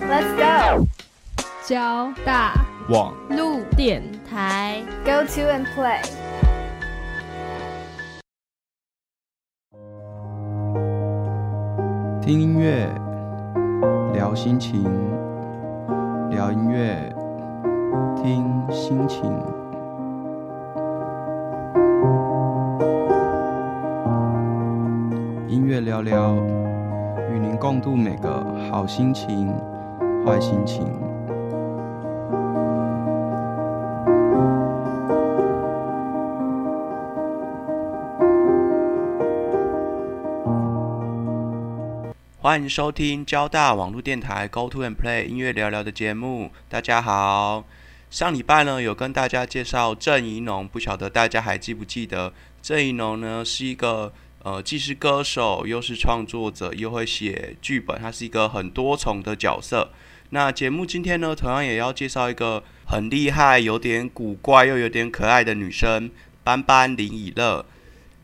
Let's go！交大网路电台，Go to and play。听音乐，聊心情，聊音乐，听心情。音乐聊聊，与您共度每个好心情、坏心情。欢迎收听交大网络电台 Go to and Play 音乐聊聊的节目。大家好，上礼拜呢有跟大家介绍郑怡农，不晓得大家还记不记得？郑怡农呢是一个呃既是歌手又是创作者，又会写剧本，他是一个很多重的角色。那节目今天呢同样也要介绍一个很厉害、有点古怪又有点可爱的女生班班林以乐。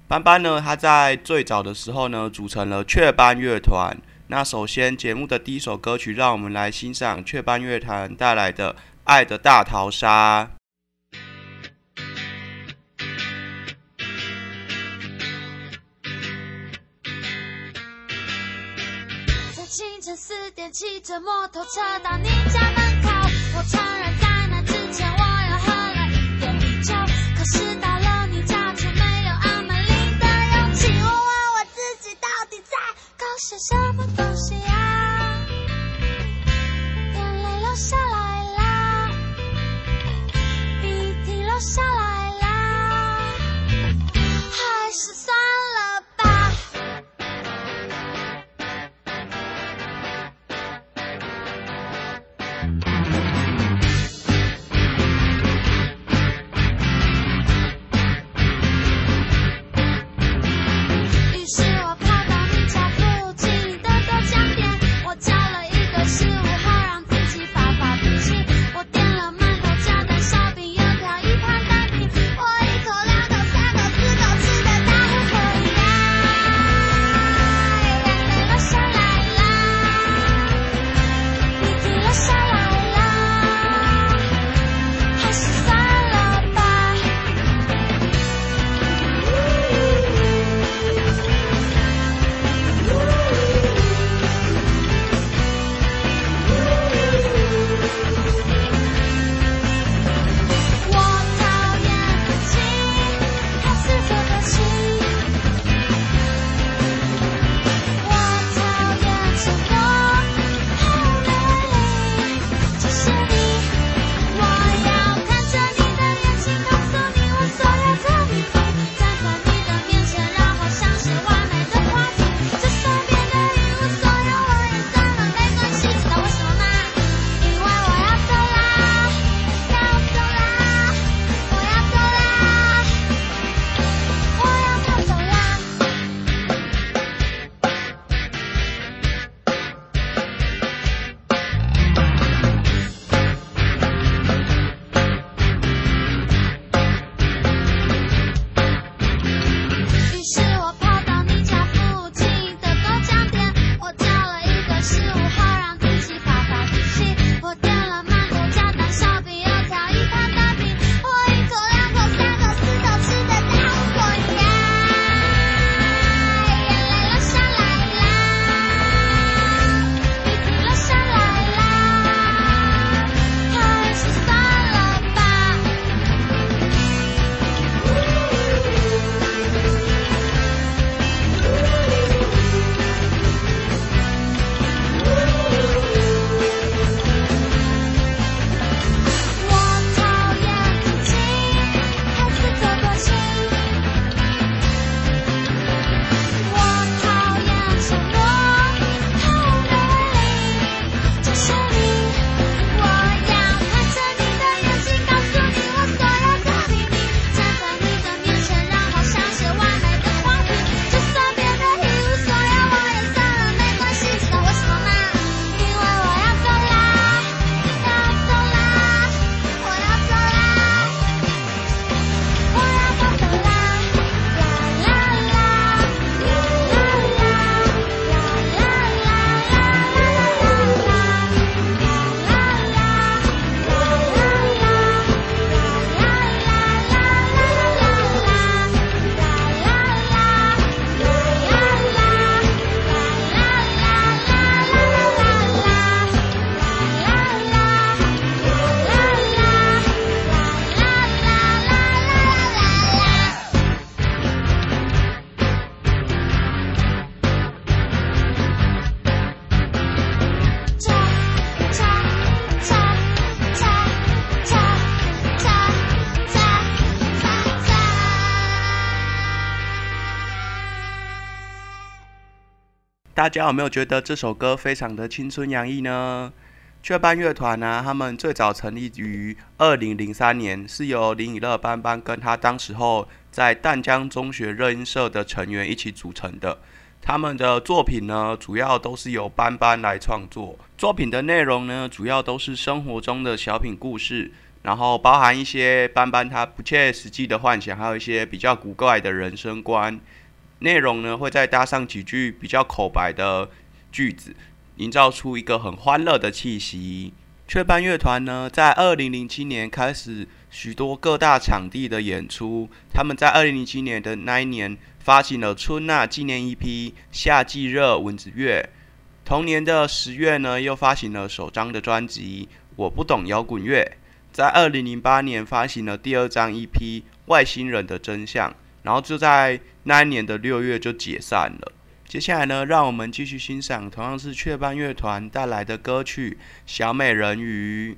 班班呢，她在最早的时候呢组成了雀斑乐团。那首先，节目的第一首歌曲，让我们来欣赏雀斑乐团带来的《爱的大逃杀》。骑着摩托车到你家门口。我承认，在那之前，我又喝了一点啤酒。可是到了你家，却没有阿门铃的勇气。我问我自己，到底在搞些什么东西啊？眼泪流下来啦，鼻涕流下大家有没有觉得这首歌非常的青春洋溢呢？雀斑乐团呢，他们最早成立于二零零三年，是由林以乐班班跟他当时候在淡江中学热音社的成员一起组成的。他们的作品呢，主要都是由班班来创作。作品的内容呢，主要都是生活中的小品故事，然后包含一些班班他不切实际的幻想，还有一些比较古怪的人生观。内容呢，会再搭上几句比较口白的句子，营造出一个很欢乐的气息。雀斑乐团呢，在二零零七年开始许多各大场地的演出。他们在二零零七年的那一年发行了春娜纪念 EP《夏季热蚊子月》，同年的十月呢，又发行了首张的专辑《我不懂摇滚乐》。在二零零八年发行了第二张 EP《外星人的真相》。然后就在那一年的六月就解散了。接下来呢，让我们继续欣赏同样是雀斑乐团带来的歌曲《小美人鱼》。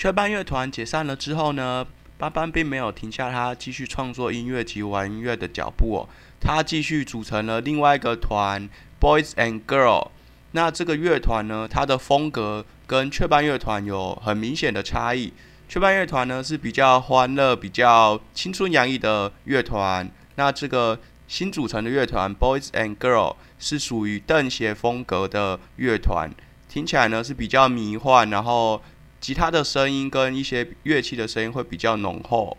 雀斑乐团解散了之后呢，班班并没有停下他继续创作音乐及玩音乐的脚步哦，他继续组成了另外一个团 Boys and Girl。那这个乐团呢，它的风格跟雀斑乐团有很明显的差异。雀斑乐团呢是比较欢乐、比较青春洋溢的乐团。那这个新组成的乐团 Boys and Girl 是属于邓协风格的乐团，听起来呢是比较迷幻，然后吉他的声音跟一些乐器的声音会比较浓厚。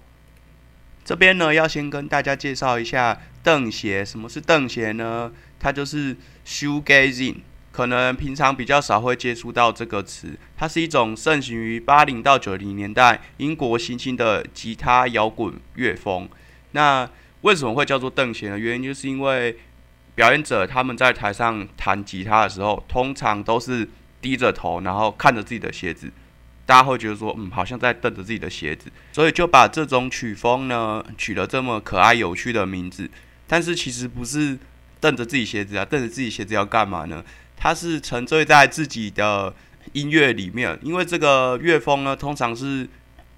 这边呢要先跟大家介绍一下邓协，什么是邓协呢？它就是 shoegazing。可能平常比较少会接触到这个词，它是一种盛行于八零到九零年代英国新兴的吉他摇滚乐风。那为什么会叫做邓鞋呢？原因就是因为表演者他们在台上弹吉他的时候，通常都是低着头，然后看着自己的鞋子，大家会觉得说，嗯，好像在瞪着自己的鞋子，所以就把这种曲风呢取了这么可爱有趣的名字。但是其实不是瞪着自己鞋子啊，瞪着自己鞋子要干嘛呢？它是沉醉在自己的音乐里面，因为这个乐风呢，通常是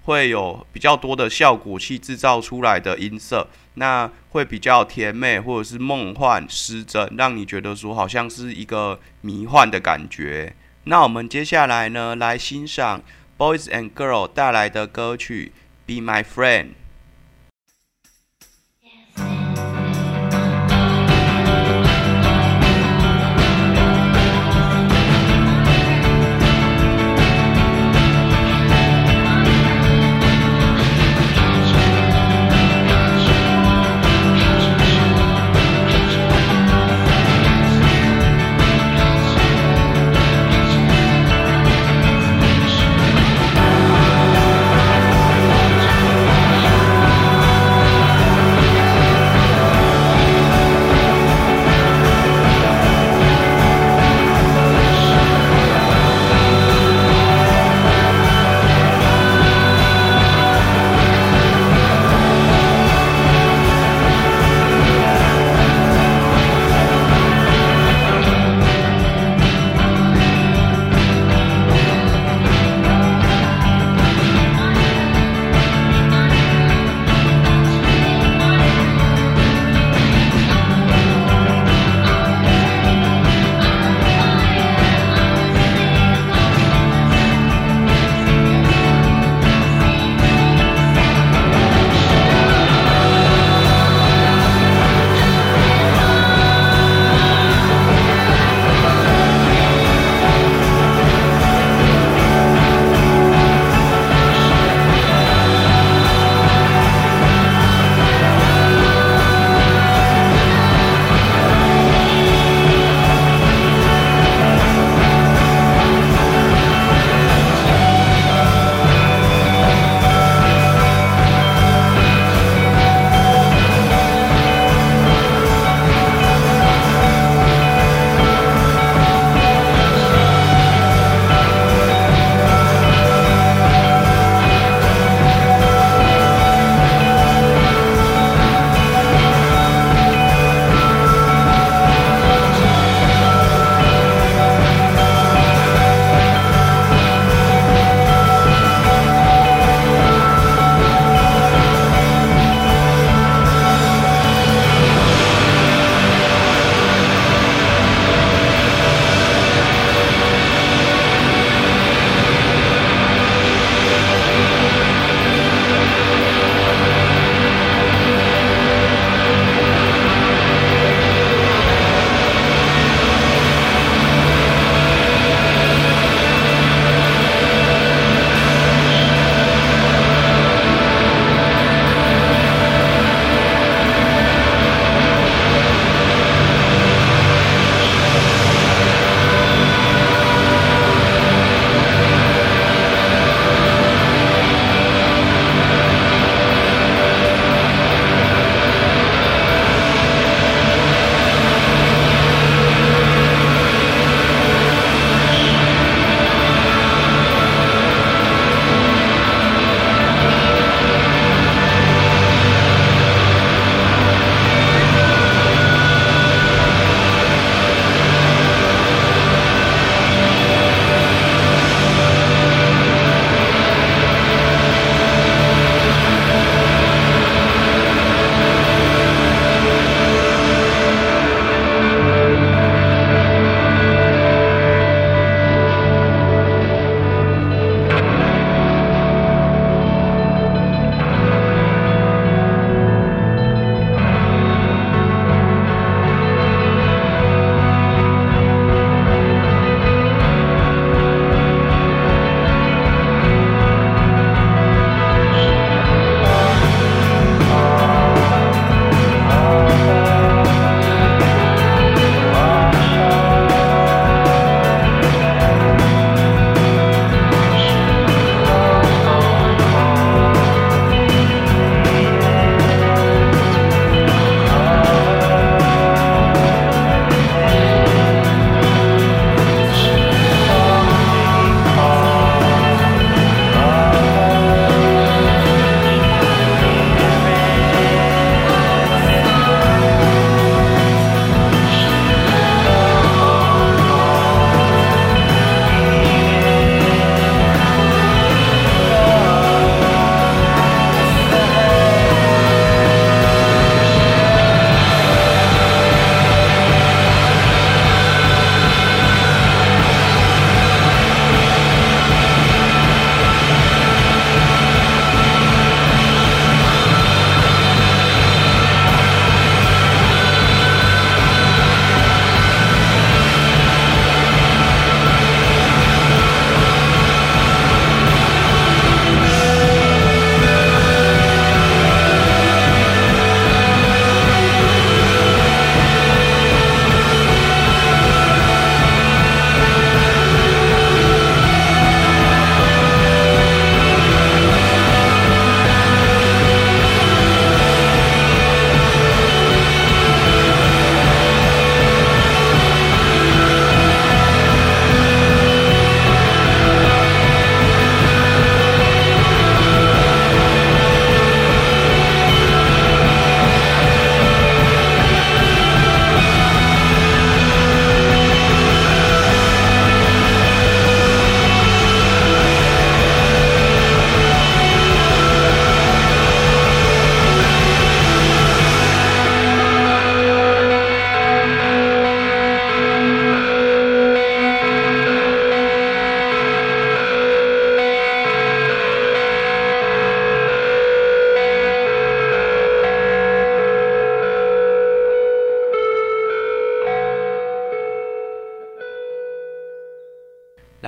会有比较多的效果器制造出来的音色，那会比较甜美或者是梦幻失真，让你觉得说好像是一个迷幻的感觉。那我们接下来呢，来欣赏 Boys and Girl 带来的歌曲《Be My Friend》。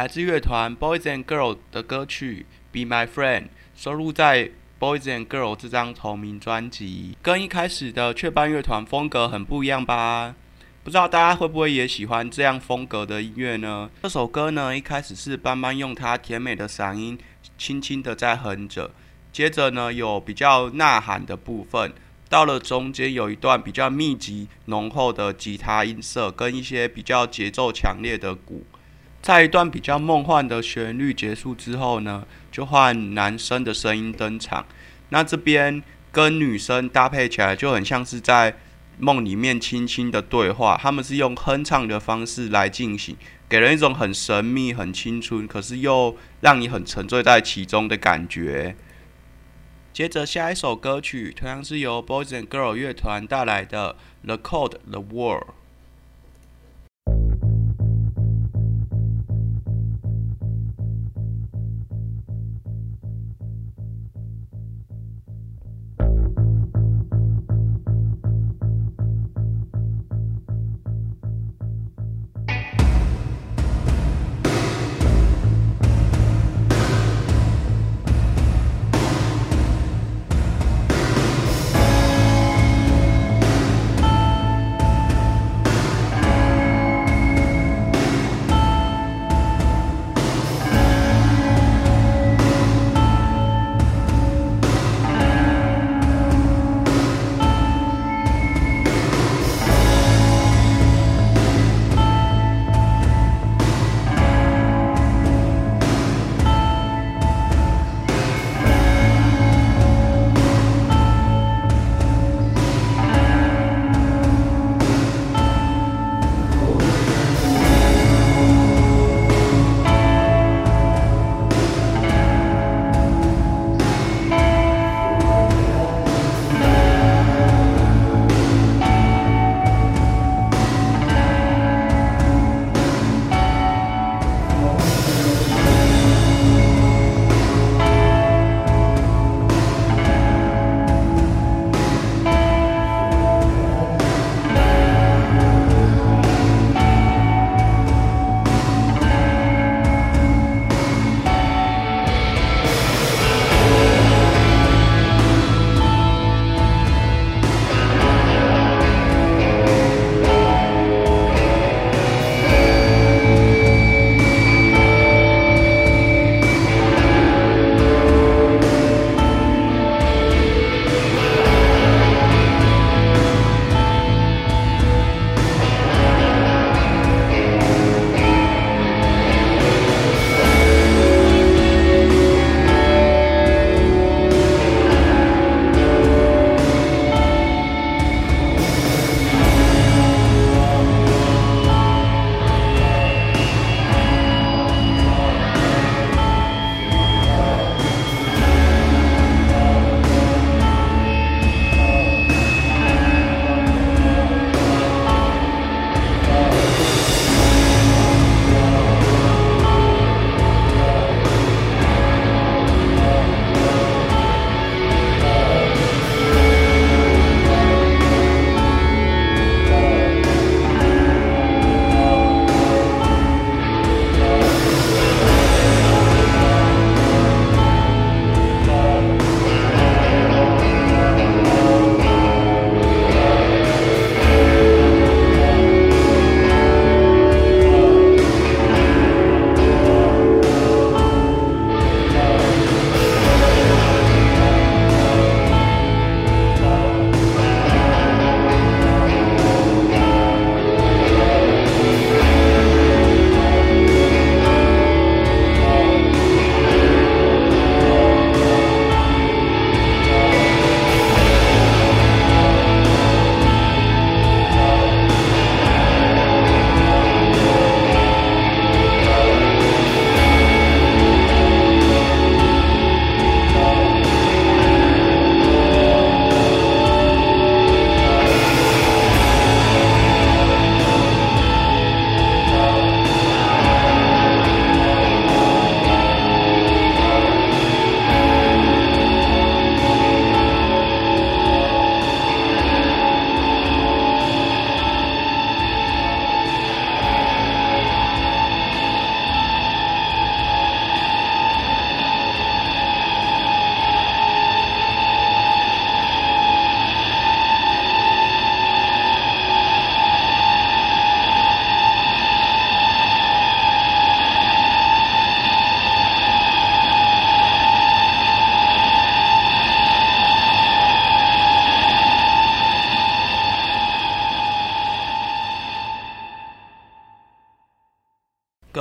来自乐团 Boys and Girls 的歌曲《Be My Friend》，收录在 Boys and Girls 这张同名专辑，跟一开始的雀斑乐团风格很不一样吧？不知道大家会不会也喜欢这样风格的音乐呢？这首歌呢，一开始是斑斑用他甜美的嗓音轻轻的在哼着，接着呢有比较呐喊的部分，到了中间有一段比较密集浓厚的吉他音色跟一些比较节奏强烈的鼓。在一段比较梦幻的旋律结束之后呢，就换男生的声音登场。那这边跟女生搭配起来就很像是在梦里面轻轻的对话。他们是用哼唱的方式来进行，给人一种很神秘、很青春，可是又让你很沉醉在其中的感觉。接着下一首歌曲同样是由 Boys and Girls 乐团带来的《The Cold the World》。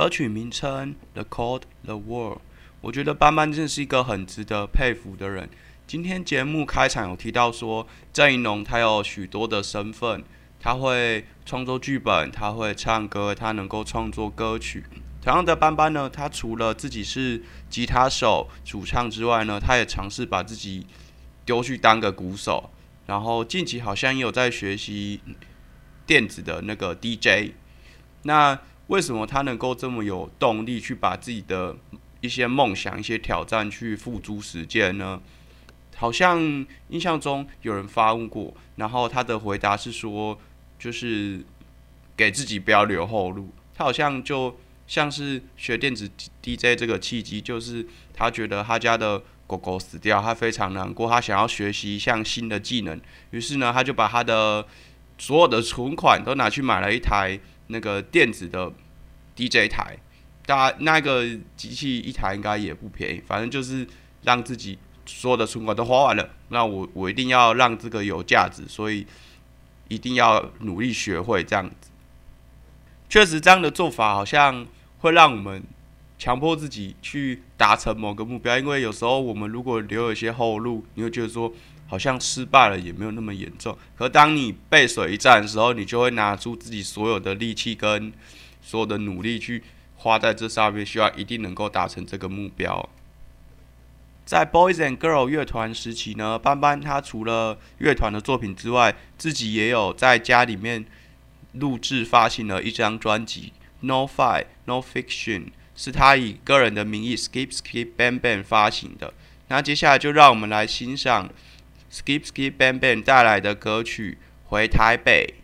歌曲名称《The Cold the World》。我觉得班班真的是一个很值得佩服的人。今天节目开场有提到说，郑怡农他有许多的身份，他会创作剧本，他会唱歌，他能够创作歌曲。同样的，班班呢，他除了自己是吉他手、主唱之外呢，他也尝试把自己丢去当个鼓手。然后近期好像也有在学习电子的那个 DJ。那为什么他能够这么有动力去把自己的一些梦想、一些挑战去付诸实践呢？好像印象中有人发问过，然后他的回答是说，就是给自己不要留后路。他好像就像是学电子 DJ 这个契机，就是他觉得他家的狗狗死掉，他非常难过，他想要学习一项新的技能，于是呢，他就把他的所有的存款都拿去买了一台那个电子的 DJ 台。大那个机器一台应该也不便宜，反正就是让自己所有的存款都花完了。那我我一定要让这个有价值，所以一定要努力学会这样子。确实，这样的做法好像会让我们强迫自己去达成某个目标，因为有时候我们如果留有一些后路，你会觉得说好像失败了也没有那么严重。可当你背水一战的时候，你就会拿出自己所有的力气跟所有的努力去。花在这上面，希望一定能够达成这个目标。在 Boys and Girl 乐团时期呢，班班他除了乐团的作品之外，自己也有在家里面录制发行了一张专辑《No Fight No Fiction》，是他以个人的名义 Skip Skip Bang Bang 发行的。那接下来就让我们来欣赏 Skip Skip Bang Bang 带来的歌曲《回台北》。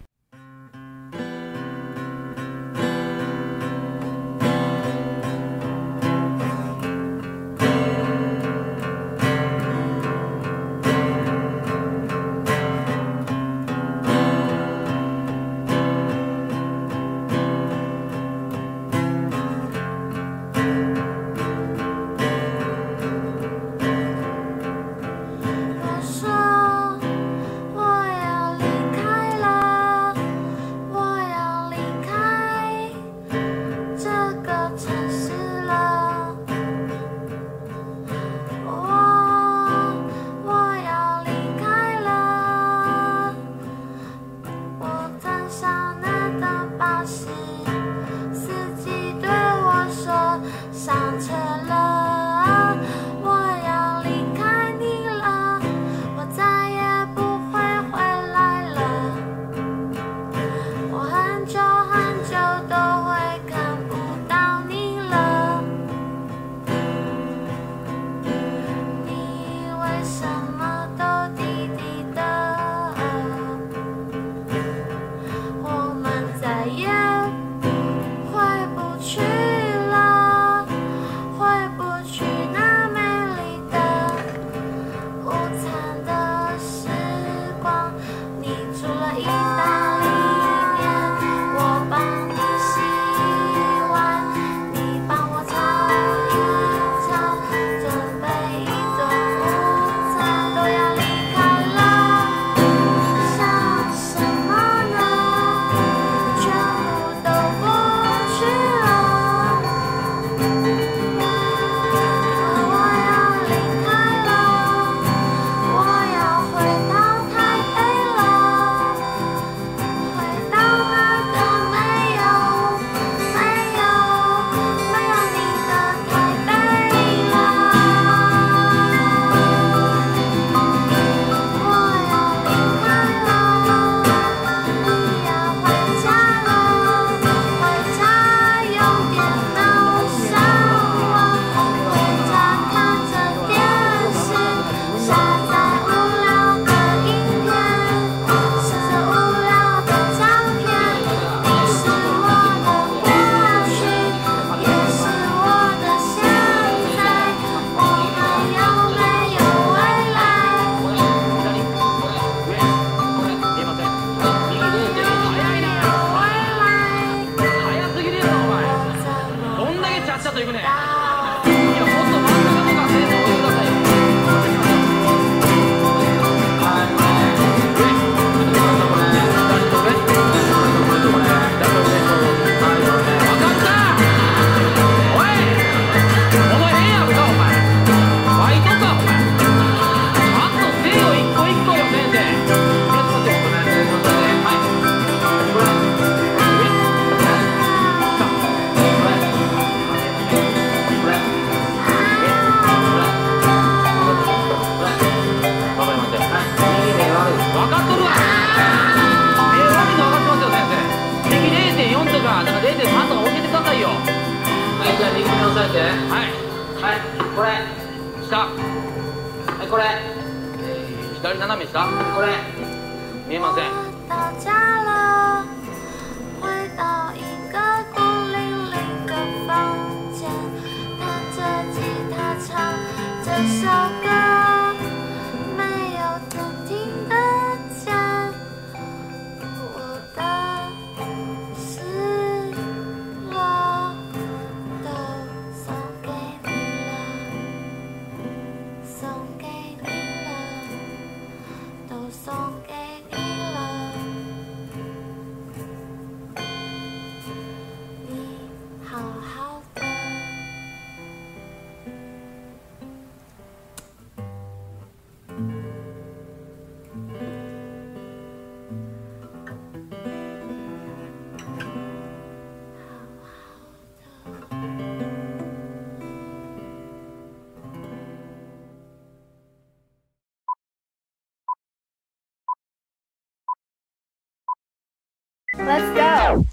Let's go.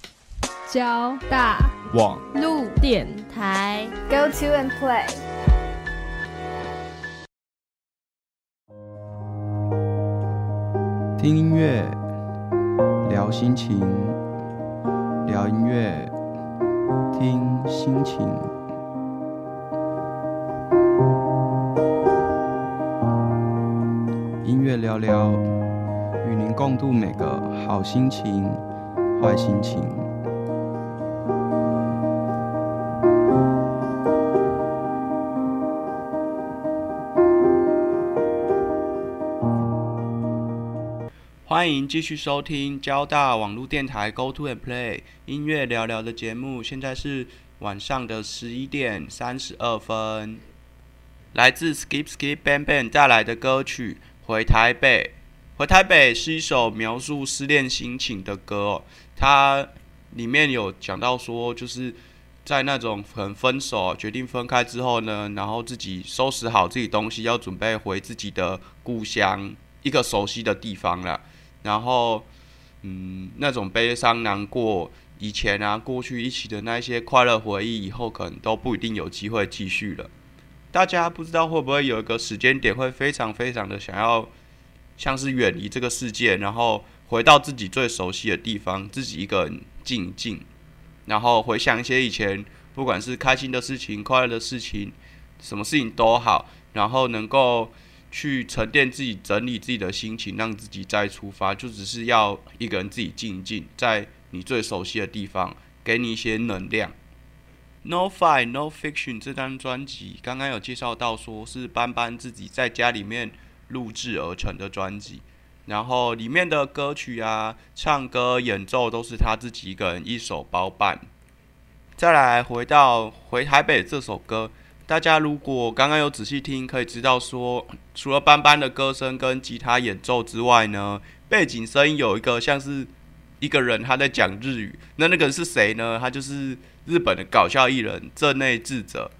交大网路电台，Go to and play. 听音乐，聊心情，聊音乐，听心情。音乐聊聊，与您共度每个好心情、坏心情。欢迎继续收听交大网络电台 Go to and Play 音乐聊聊的节目，现在是晚上的十一点三十二分。来自 Skip Skip Bang Bang 带来的歌曲《回台北》。回台北是一首描述失恋心情的歌，它里面有讲到说，就是在那种很分手、决定分开之后呢，然后自己收拾好自己东西，要准备回自己的故乡，一个熟悉的地方了。然后，嗯，那种悲伤、难过，以前啊，过去一起的那些快乐回忆，以后可能都不一定有机会继续了。大家不知道会不会有一个时间点，会非常非常的想要，像是远离这个世界，然后回到自己最熟悉的地方，自己一个人静一静，然后回想一些以前不管是开心的事情、快乐的事情，什么事情都好，然后能够去沉淀自己、整理自己的心情，让自己再出发，就只是要一个人自己静一静，在你最熟悉的地方，给你一些能量。No Fight No Fiction 这张专辑刚刚有介绍到，说是班班自己在家里面录制而成的专辑，然后里面的歌曲啊、唱歌、演奏都是他自己一个人一手包办。再来回到回台北这首歌，大家如果刚刚有仔细听，可以知道说，除了班班的歌声跟吉他演奏之外呢，背景声音有一个像是一个人他在讲日语，那那个人是谁呢？他就是日本的搞笑艺人镇内智者，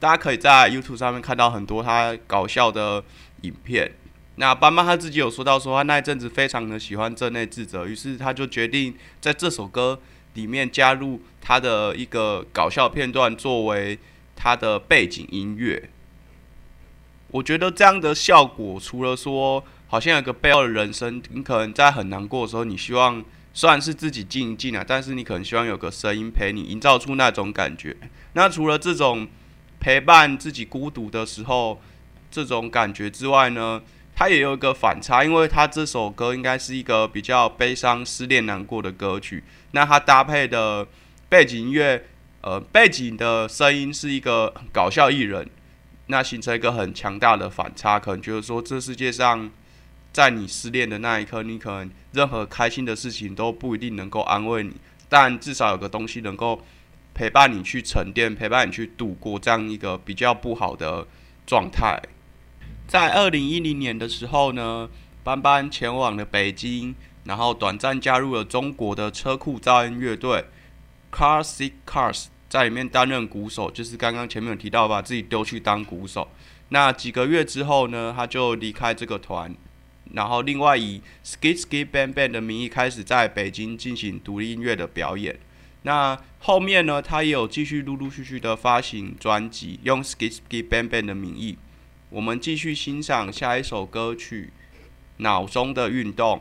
大家可以在 YouTube 上面看到很多他搞笑的影片。那班班他自己有说到说，他那一阵子非常的喜欢这内智者，于是他就决定在这首歌里面加入他的一个搞笑片段作为他的背景音乐。我觉得这样的效果，除了说好像有个背后的人生，你可能在很难过的时候，你希望虽然是自己静一静啊，但是你可能希望有个声音陪你，营造出那种感觉。那除了这种陪伴自己孤独的时候这种感觉之外呢，它也有一个反差，因为它这首歌应该是一个比较悲伤、失恋、难过的歌曲。那它搭配的背景音乐，呃，背景的声音是一个搞笑艺人，那形成一个很强大的反差，可能觉得说这世界上，在你失恋的那一刻，你可能任何开心的事情都不一定能够安慰你，但至少有个东西能够陪伴你去沉淀，陪伴你去度过这样一个比较不好的状态。在二零一零年的时候呢，班班前往了北京，然后短暂加入了中国的车库噪音乐队 Car Sick Cars，在里面担任鼓手，就是刚刚前面有提到把自己丢去当鼓手。那几个月之后呢，他就离开这个团，然后另外以 Skip Skip Band Band 的名义开始在北京进行独立音乐的表演。那后面呢，他也有继续陆陆续续的发行专辑，用 Skip Skip Band Band 的名义。我们继续欣赏下一首歌曲《脑中的运动》。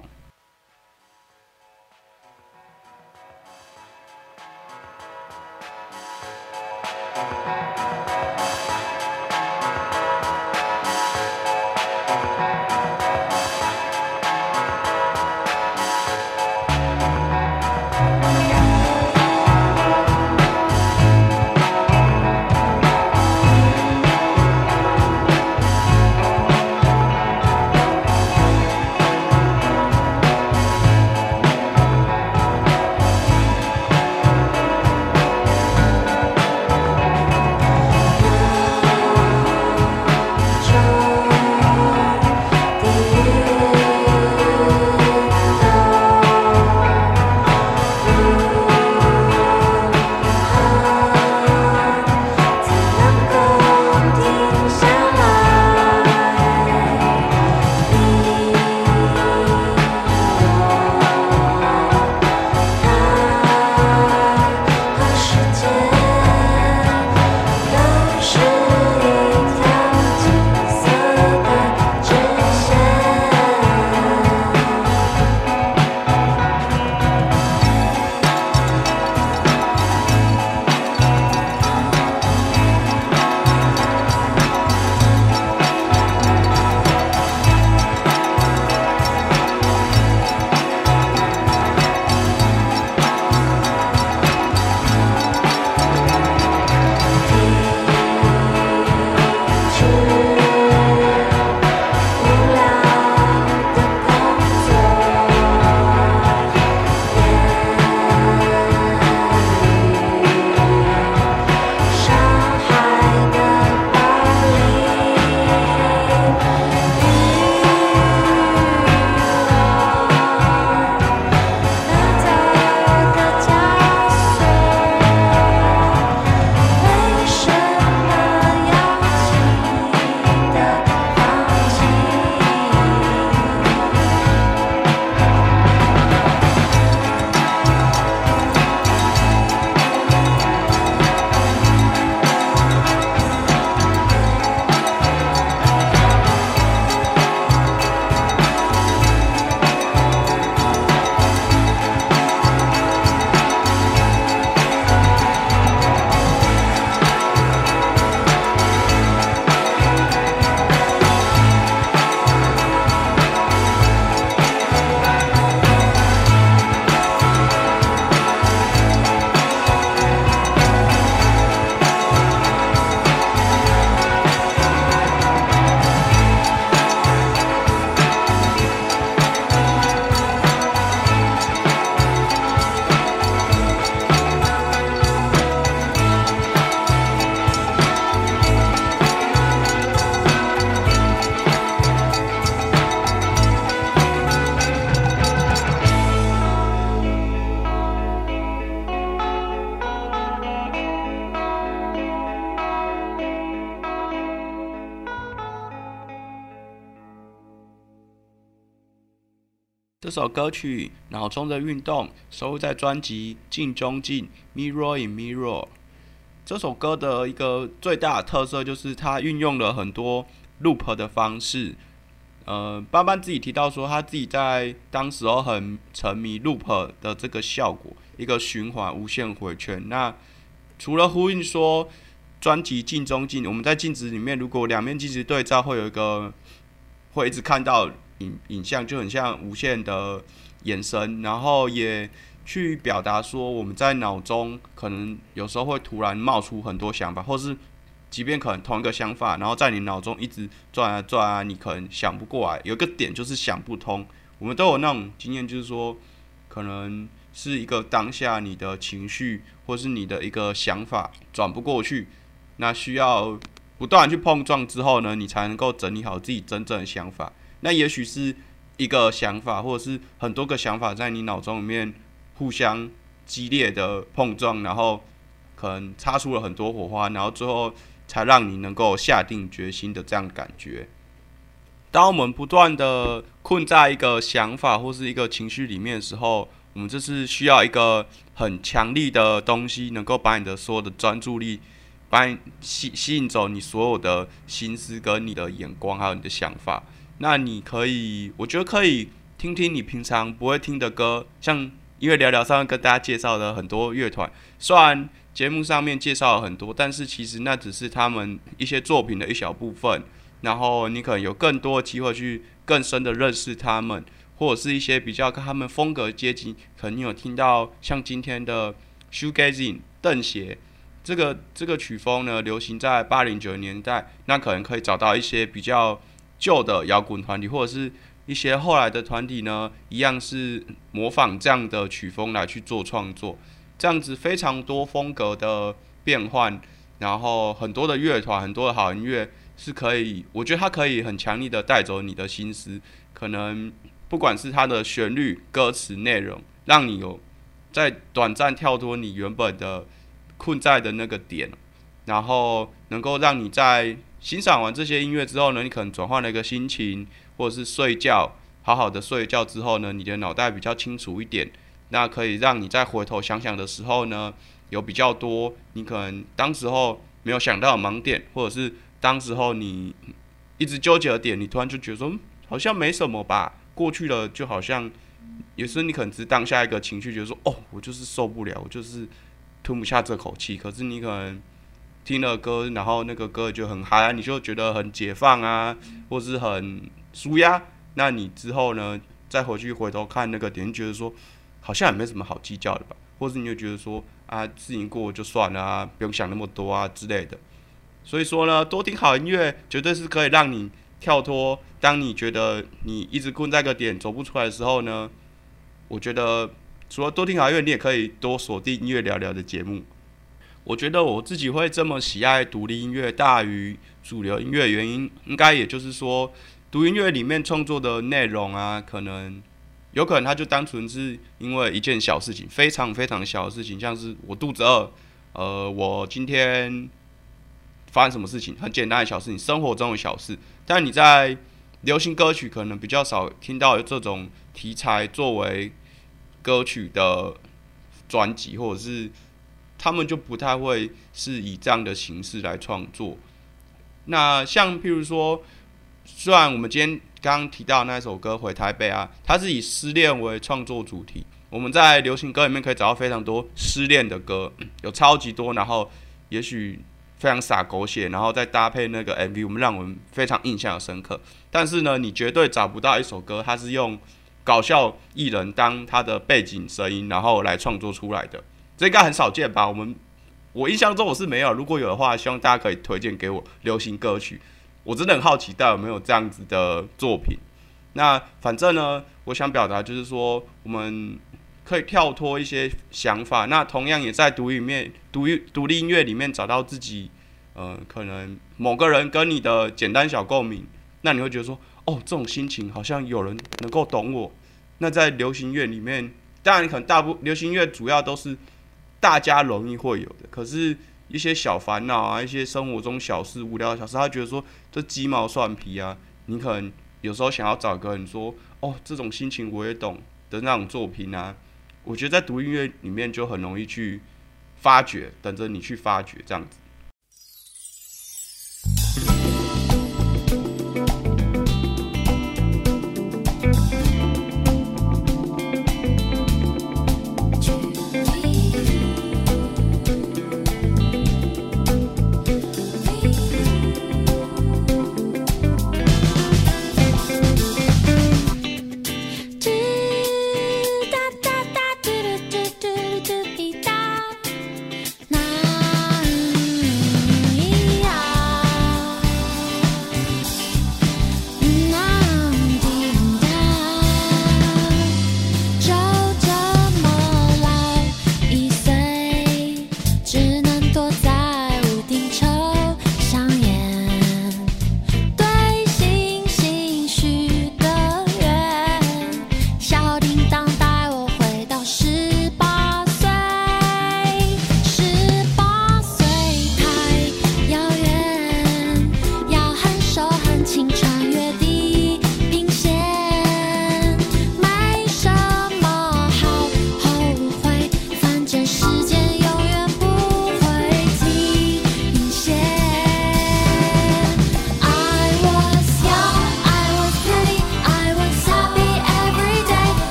这首歌曲《脑中的运动》收录在专辑《镜中镜》（Mirror in Mirror）。这首歌的一个最大的特色就是它运用了很多 loop 的方式。呃，班班自己提到说，他自己在当时候很沉迷 loop 的这个效果，一个循环无限回圈。那除了呼应说专辑镜中镜，我们在镜子里面，如果两面镜子对照，会有一个会一直看到。影影像就很像无限的延伸，然后也去表达说我们在脑中可能有时候会突然冒出很多想法，或是即便可能同一个想法，然后在你脑中一直转啊转啊，你可能想不过来，有个点就是想不通。我们都有那种经验，就是说可能是一个当下你的情绪或是你的一个想法转不过去，那需要不断去碰撞之后呢，你才能够整理好自己真正的想法。那也许是一个想法，或者是很多个想法在你脑中里面互相激烈的碰撞，然后可能擦出了很多火花，然后最后才让你能够下定决心的这样感觉。当我们不断的困在一个想法或是一个情绪里面的时候，我们就是需要一个很强力的东西，能够把你的所有的专注力，把你吸吸引走你所有的心思跟你的眼光，还有你的想法。那你可以，我觉得可以听听你平常不会听的歌，像音乐聊聊上跟大家介绍的很多乐团，虽然节目上面介绍了很多，但是其实那只是他们一些作品的一小部分。然后你可能有更多机会去更深的认识他们，或者是一些比较跟他们风格接近。可能你有听到像今天的 Shoegazing 邓鞋这个这个曲风呢，流行在八零九零年代，那可能可以找到一些比较旧的摇滚团体，或者是一些后来的团体呢，一样是模仿这样的曲风来去做创作，这样子非常多风格的变换，然后很多的乐团，很多的好音乐。是可以，我觉得它可以很强力的带走你的心思，可能不管是它的旋律、歌词内容，让你有在短暂跳脱你原本的困在的那个点，然后能够让你在欣赏完这些音乐之后呢，你可能转换了一个心情，或者是睡觉，好好的睡觉之后呢，你的脑袋比较清楚一点，那可以让你再回头想想的时候呢，有比较多你可能当时候没有想到的盲点，或者是。当时候你一直纠结的点，你突然就觉得说好像没什么吧，过去了就好像有时候你可能只是当下一个情绪，觉得说哦，我就是受不了，我就是吞不下这口气。可是你可能听了歌，然后那个歌就很嗨，你就觉得很解放啊，或是很舒压。那你之后呢，再回去回头看那个点，觉得说好像也没什么好计较的吧，或是你就觉得说啊，事情过就算了啊，不用想那么多啊之类的。所以说呢，多听好音乐绝对是可以让你跳脱。当你觉得你一直困在个点走不出来的时候呢，我觉得除了多听好音乐，你也可以多锁定音乐聊聊的节目。我觉得我自己会这么喜爱独立音乐大于主流音乐，原因应该也就是说，独音乐里面创作的内容啊，可能有可能它就单纯是因为一件小事情，非常非常小的事情，像是我肚子饿，呃，我今天。发生什么事情？很简单的小事情，生活中的小事。但你在流行歌曲可能比较少听到这种题材作为歌曲的专辑，或者是他们就不太会是以这样的形式来创作。那像譬如说，虽然我们今天刚刚提到那首歌《回台北》啊，它是以失恋为创作主题。我们在流行歌里面可以找到非常多失恋的歌，有超级多。然后也许。非常洒狗血，然后再搭配那个 MV，我们让我们非常印象深刻。但是呢，你绝对找不到一首歌，它是用搞笑艺人当他的背景声音，然后来创作出来的。这应该很少见吧？我们我印象中我是没有，如果有的话，希望大家可以推荐给我流行歌曲。我真的很好奇，到有没有这样子的作品？那反正呢，我想表达就是说，我们。可以跳脱一些想法，那同样也在独里面独独立音乐里面找到自己，呃，可能某个人跟你的简单小共鸣，那你会觉得说，哦，这种心情好像有人能够懂我。那在流行乐里面，当然可能大部流行乐主要都是大家容易会有的，可是一些小烦恼啊，一些生活中小事、无聊的小事，他觉得说这鸡毛蒜皮啊，你可能有时候想要找个人说，哦，这种心情我也懂的那种作品啊。我觉得在读音乐里面就很容易去发掘，等着你去发掘这样子。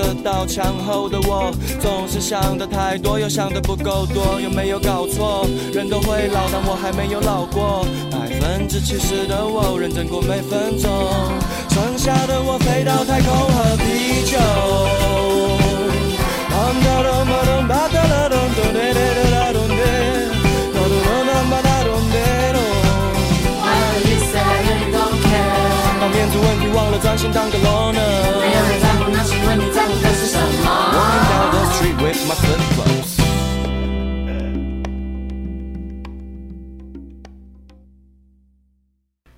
这道墙后的我，总是想的太多，又想的不够多。有没有搞错？人都会老，但我还没有老过。百分之七十的我，认真过每分钟。剩下的我飞到太空喝啤酒。面子问题忘了，专心当个 loner。没有人在乎那些问题，在乎的是什么？Walking down the street with my flip flops。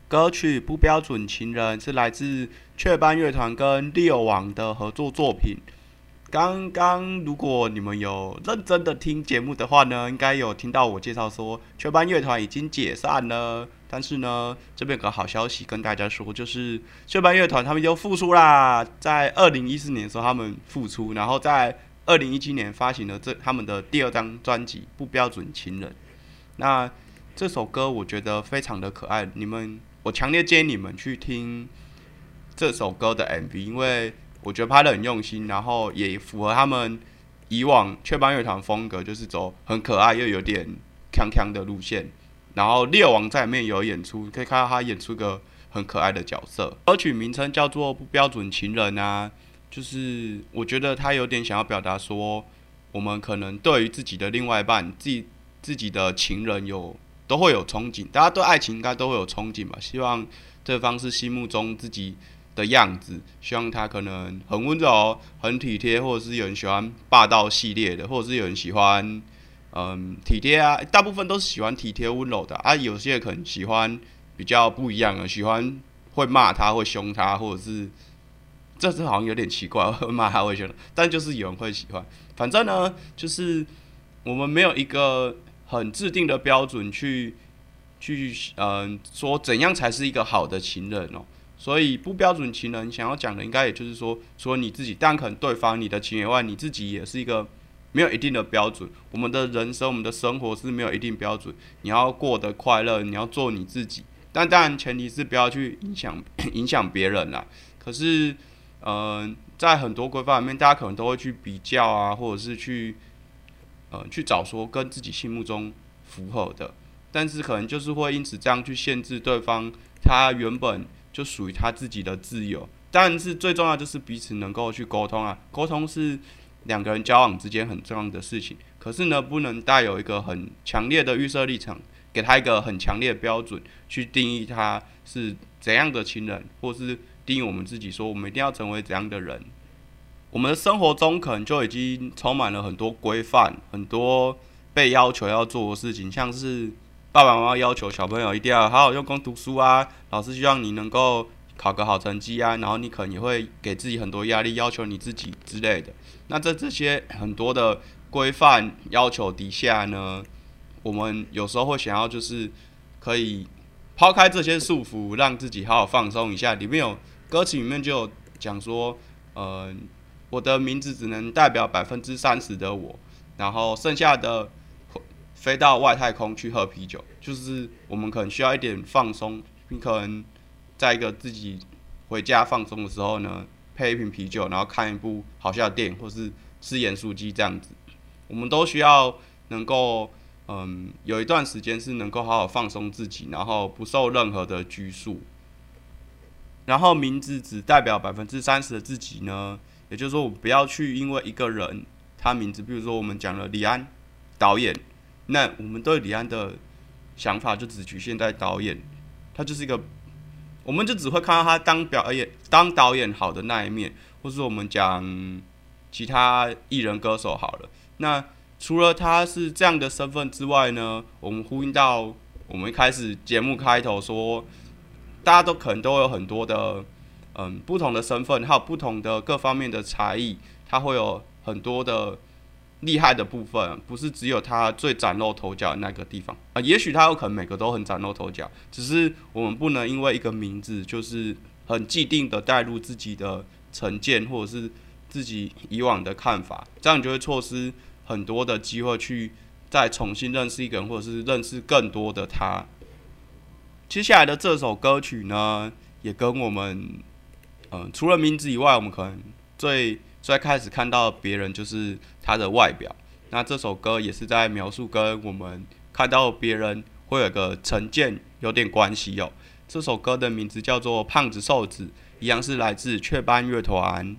歌曲《不标准情人》是来自雀斑乐团跟 Leo 王的合作作品。刚刚如果你们有认真的听节目的话呢，应该有听到我介绍说雀斑乐团已经解散了。但是呢，这边有个好消息跟大家说，就是雀斑乐团他们又复出啦！在二零一四年的时候他们复出，然后在二零一七年发行了这他们的第二张专辑《不标准情人》。那这首歌我觉得非常的可爱，你们我强烈建议你们去听这首歌的 MV，因为我觉得拍的很用心，然后也符合他们以往雀斑乐团风格，就是走很可爱又有点锵锵的路线。然后猎王在里面有演出，可以看到他演出个很可爱的角色。歌曲名称叫做《不标准情人》啊，就是我觉得他有点想要表达说，我们可能对于自己的另外一半、自己自己的情人有都会有憧憬，大家对爱情应该都会有憧憬吧？希望对方是心目中自己的样子，希望他可能很温柔、很体贴，或者是有人喜欢霸道系列的，或者是有人喜欢嗯体贴啊，大部分都是喜欢体贴温柔的啊，有些可能喜欢比较不一样的，喜欢会骂他、会凶他，或者是这次好像有点奇怪，会骂他会凶，但就是有人会喜欢。反正呢，就是我们没有一个很制定的标准去去嗯、说怎样才是一个好的情人哦。所以不标准情人想要讲的，应该也就是说，除了你自己，当然可能对方你的情人外，你自己也是一个没有一定的标准。我们的人生，我们的生活是没有一定标准。你要过得快乐，你要做你自己，但当然前提是不要去影响 影响别人啦。可是，嗯、在很多规范里面，大家可能都会去比较啊，或者是去呃去找说跟自己心目中符合的，但是可能就是会因此这样去限制对方他原本就属于他自己的自由。但是最重要就是彼此能够去沟通啊，沟通是两个人交往之间很重要的事情。可是呢，不能带有一个很强烈的预设立场，给他一个很强烈的标准去定义他是怎样的情人，或是定义我们自己说我们一定要成为怎样的人。我们的生活中可能就已经充满了很多规范，很多被要求要做的事情，像是爸爸妈妈要求小朋友一定要好好用功读书啊，老师希望你能够考个好成绩啊，然后你可能也会给自己很多压力，要求你自己之类的。那在这些很多的规范要求底下呢，我们有时候会想要就是可以抛开这些束缚，让自己好好放松一下。里面有歌词里面就有讲说，呃，我的名字只能代表百分之三十的我，然后剩下的飞到外太空去喝啤酒，就是我们可能需要一点放松。你可能在一个自己回家放松的时候呢，配一瓶啤酒，然后看一部好笑的电影，或是吃盐酥鸡这样子。我们都需要能够，嗯，有一段时间是能够好好放松自己，然后不受任何的拘束。然后名字只代表百分之三十的自己呢，也就是说，我不要去因为一个人他名字，比如说我们讲了李安导演，那我们对李安的想法就只局限在导演，他就是一个，我们就只会看到他当表演、当导演好的那一面，或是我们讲其他艺人歌手好了。那除了他是这样的身份之外呢，我们呼应到我们一开始节目开头说，大家都可能都有很多的嗯不同的身份，还有不同的各方面的才艺，他会有很多的厉害的部分不是只有他最崭露头角的那个地方啊，也许他有可能每个都很崭露头角。只是我们不能因为一个名字就是很既定的带入自己的成见，或者是自己以往的看法，这样就会错失很多的机会去再重新认识一个人，或者是认识更多的他。接下来的这首歌曲呢，也跟我们嗯，除了名字以外，我们可能最。最开始看到别人就是他的外表，那这首歌也是在描述跟我们看到别人会有个成见，有点关系哦。这首歌的名字叫做胖子瘦子，一样是来自雀斑乐团。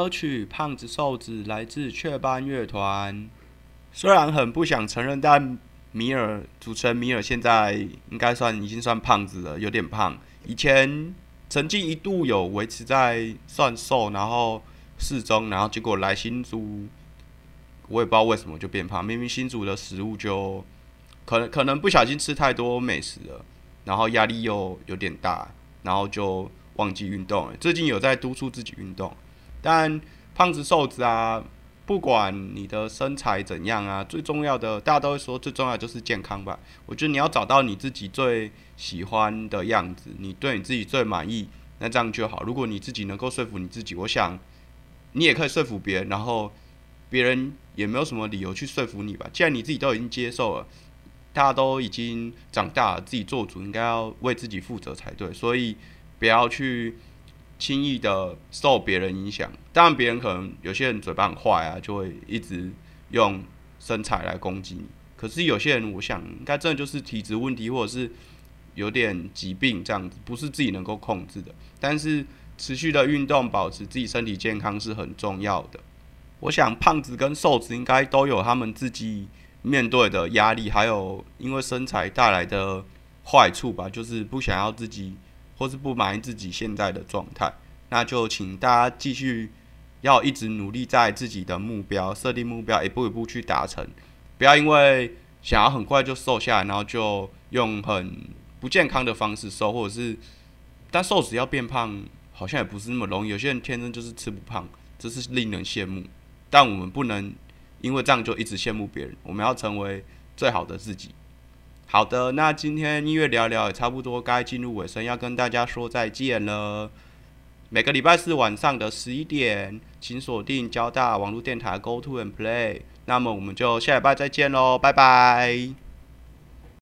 歌曲胖子瘦子来自雀斑乐团。虽然很不想承认但米尔主持人米尔现在应该算已经算胖子了有点胖。以前曾经一度有维持在算瘦然后适中然后结果来新组我也不知道为什么就变胖。明明新组的食物就可能可能不小心吃太多美食了然后压力又有点大然后就忘记运动了。最近有在督促自己运动。但胖子瘦子啊。不管你的身材怎样啊，最重要的大家都会说最重要就是健康吧。我觉得你要找到你自己最喜欢的样子，你对你自己最满意，那这样就好。如果你自己能够说服你自己，我想你也可以说服别人，然后别人也没有什么理由去说服你吧。既然你自己都已经接受了，大家都已经长大了，自己做主，应该要为自己负责才对。所以不要去。轻易的受别人影响，当然别人可能有些人嘴巴很坏啊，就会一直用身材来攻击你。可是有些人，我想应该真的就是体质问题，或者是有点疾病这样子，不是自己能够控制的。但是持续的运动，保持自己身体健康是很重要的。我想胖子跟瘦子应该都有他们自己面对的压力，还有因为身材带来的坏处吧，就是不想要自己。或是不满意自己现在的状态，那就请大家继续要一直努力在自己的目标设定目标，一步一步去达成。不要因为想要很快就瘦下来，然后就用很不健康的方式瘦，或者是但瘦子要变胖好像也不是那么容易。有些人天生就是吃不胖，这是令人羡慕。但我们不能因为这样就一直羡慕别人，我们要成为最好的自己。好的，那今天音乐聊聊也差不多该进入尾声，要跟大家说再见了。每个礼拜四晚上的十一点，请锁定交大网络电台 Go To and Play。那么我们就下礼拜再见喽，拜拜。